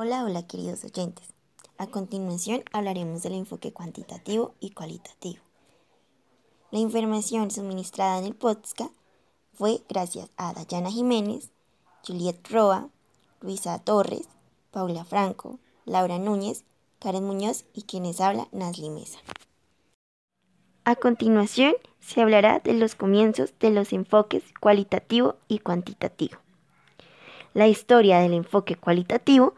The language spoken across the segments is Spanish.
Hola, hola queridos oyentes. A continuación hablaremos del enfoque cuantitativo y cualitativo. La información suministrada en el podcast fue gracias a Dayana Jiménez, Juliet Roa, Luisa Torres, Paula Franco, Laura Núñez, Karen Muñoz y quienes habla Nasli Mesa. A continuación se hablará de los comienzos de los enfoques cualitativo y cuantitativo. La historia del enfoque cualitativo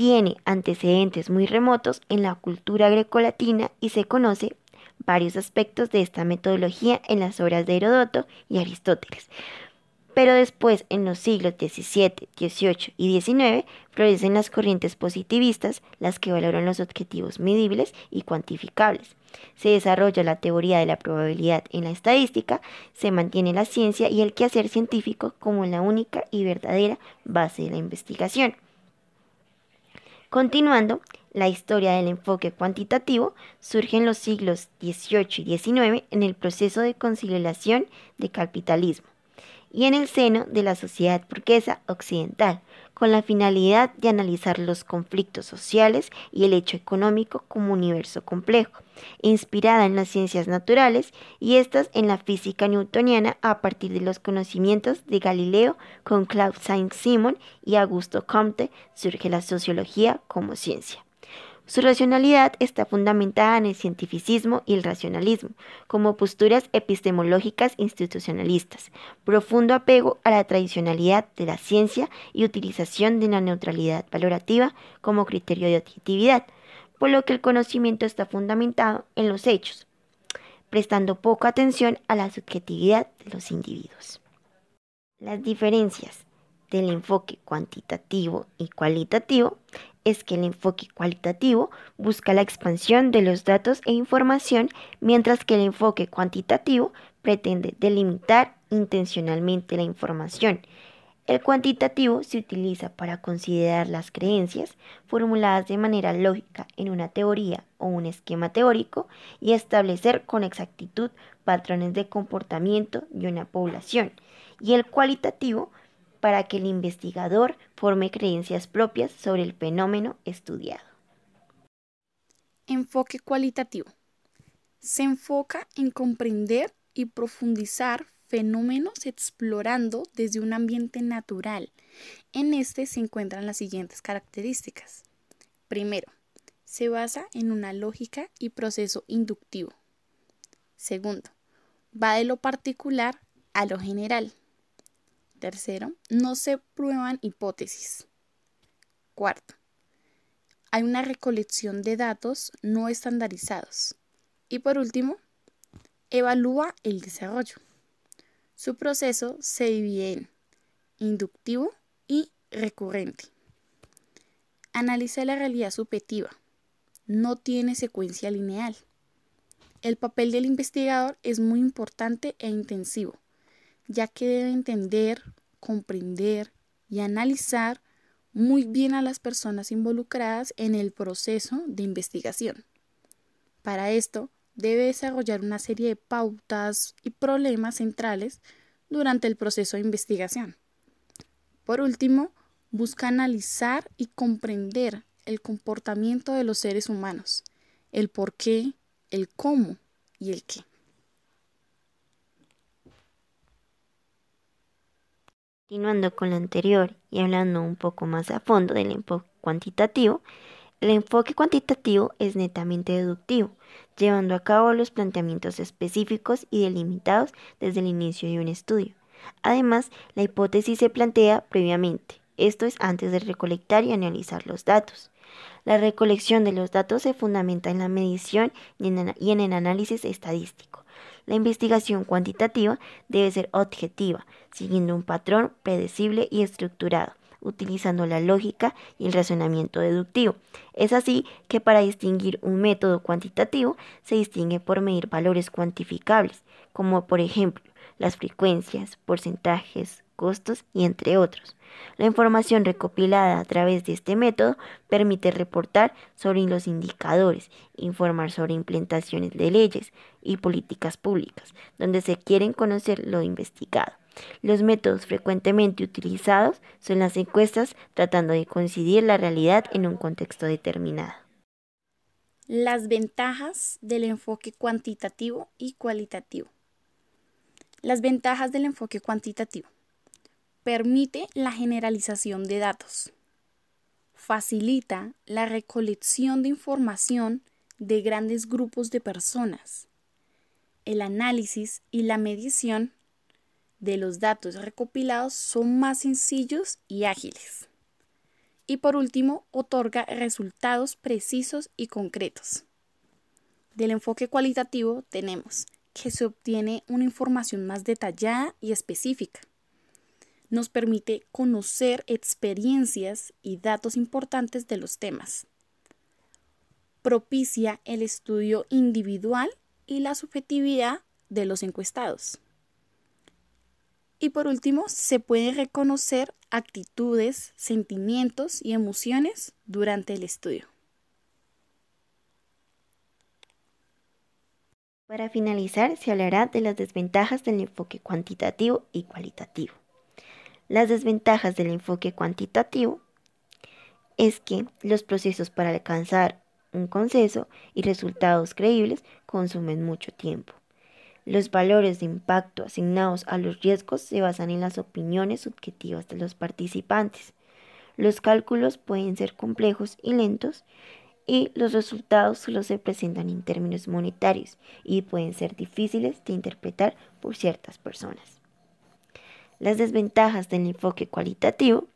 tiene antecedentes muy remotos en la cultura grecolatina y se conoce varios aspectos de esta metodología en las obras de Herodoto y Aristóteles. Pero después, en los siglos XVII, XVIII y XIX, florecen las corrientes positivistas, las que valoran los objetivos medibles y cuantificables. Se desarrolla la teoría de la probabilidad en la estadística, se mantiene la ciencia y el quehacer científico como la única y verdadera base de la investigación. Continuando, la historia del enfoque cuantitativo surge en los siglos XVIII y XIX en el proceso de conciliación de capitalismo y en el seno de la sociedad burguesa occidental, con la finalidad de analizar los conflictos sociales y el hecho económico como universo complejo, inspirada en las ciencias naturales y estas en la física newtoniana a partir de los conocimientos de Galileo con Claude Saint-Simon y Augusto Comte surge la sociología como ciencia. Su racionalidad está fundamentada en el cientificismo y el racionalismo, como posturas epistemológicas institucionalistas, profundo apego a la tradicionalidad de la ciencia y utilización de la neutralidad valorativa como criterio de objetividad, por lo que el conocimiento está fundamentado en los hechos, prestando poca atención a la subjetividad de los individuos. Las diferencias del enfoque cuantitativo y cualitativo es que el enfoque cualitativo busca la expansión de los datos e información, mientras que el enfoque cuantitativo pretende delimitar intencionalmente la información. El cuantitativo se utiliza para considerar las creencias formuladas de manera lógica en una teoría o un esquema teórico y establecer con exactitud patrones de comportamiento de una población. Y el cualitativo para que el investigador forme creencias propias sobre el fenómeno estudiado. Enfoque cualitativo. Se enfoca en comprender y profundizar fenómenos explorando desde un ambiente natural. En este se encuentran las siguientes características. Primero, se basa en una lógica y proceso inductivo. Segundo, va de lo particular a lo general. Tercero, no se prueban hipótesis. Cuarto, hay una recolección de datos no estandarizados. Y por último, evalúa el desarrollo. Su proceso se divide en inductivo y recurrente. Analiza la realidad subjetiva. No tiene secuencia lineal. El papel del investigador es muy importante e intensivo ya que debe entender, comprender y analizar muy bien a las personas involucradas en el proceso de investigación. Para esto, debe desarrollar una serie de pautas y problemas centrales durante el proceso de investigación. Por último, busca analizar y comprender el comportamiento de los seres humanos, el por qué, el cómo y el qué. Continuando con lo anterior y hablando un poco más a fondo del enfoque cuantitativo, el enfoque cuantitativo es netamente deductivo, llevando a cabo los planteamientos específicos y delimitados desde el inicio de un estudio. Además, la hipótesis se plantea previamente, esto es antes de recolectar y analizar los datos. La recolección de los datos se fundamenta en la medición y en el análisis estadístico. La investigación cuantitativa debe ser objetiva, siguiendo un patrón predecible y estructurado, utilizando la lógica y el razonamiento deductivo. Es así que para distinguir un método cuantitativo se distingue por medir valores cuantificables, como por ejemplo las frecuencias, porcentajes, costos y entre otros. La información recopilada a través de este método permite reportar sobre los indicadores, informar sobre implementaciones de leyes y políticas públicas, donde se quieren conocer lo investigado. Los métodos frecuentemente utilizados son las encuestas tratando de coincidir la realidad en un contexto determinado. Las ventajas del enfoque cuantitativo y cualitativo. Las ventajas del enfoque cuantitativo. Permite la generalización de datos. Facilita la recolección de información de grandes grupos de personas. El análisis y la medición de los datos recopilados son más sencillos y ágiles. Y por último, otorga resultados precisos y concretos. Del enfoque cualitativo tenemos que se obtiene una información más detallada y específica. Nos permite conocer experiencias y datos importantes de los temas. Propicia el estudio individual y la subjetividad de los encuestados. Y por último, se pueden reconocer actitudes, sentimientos y emociones durante el estudio. Para finalizar, se hablará de las desventajas del enfoque cuantitativo y cualitativo. Las desventajas del enfoque cuantitativo es que los procesos para alcanzar un consenso y resultados creíbles consumen mucho tiempo. Los valores de impacto asignados a los riesgos se basan en las opiniones subjetivas de los participantes. Los cálculos pueden ser complejos y lentos y los resultados solo se presentan en términos monetarios y pueden ser difíciles de interpretar por ciertas personas. Las desventajas del enfoque cualitativo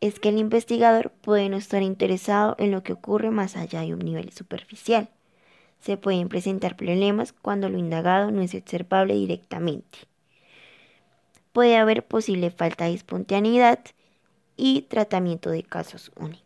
es que el investigador puede no estar interesado en lo que ocurre más allá de un nivel superficial se pueden presentar problemas cuando lo indagado no es observable directamente. Puede haber posible falta de espontaneidad y tratamiento de casos únicos.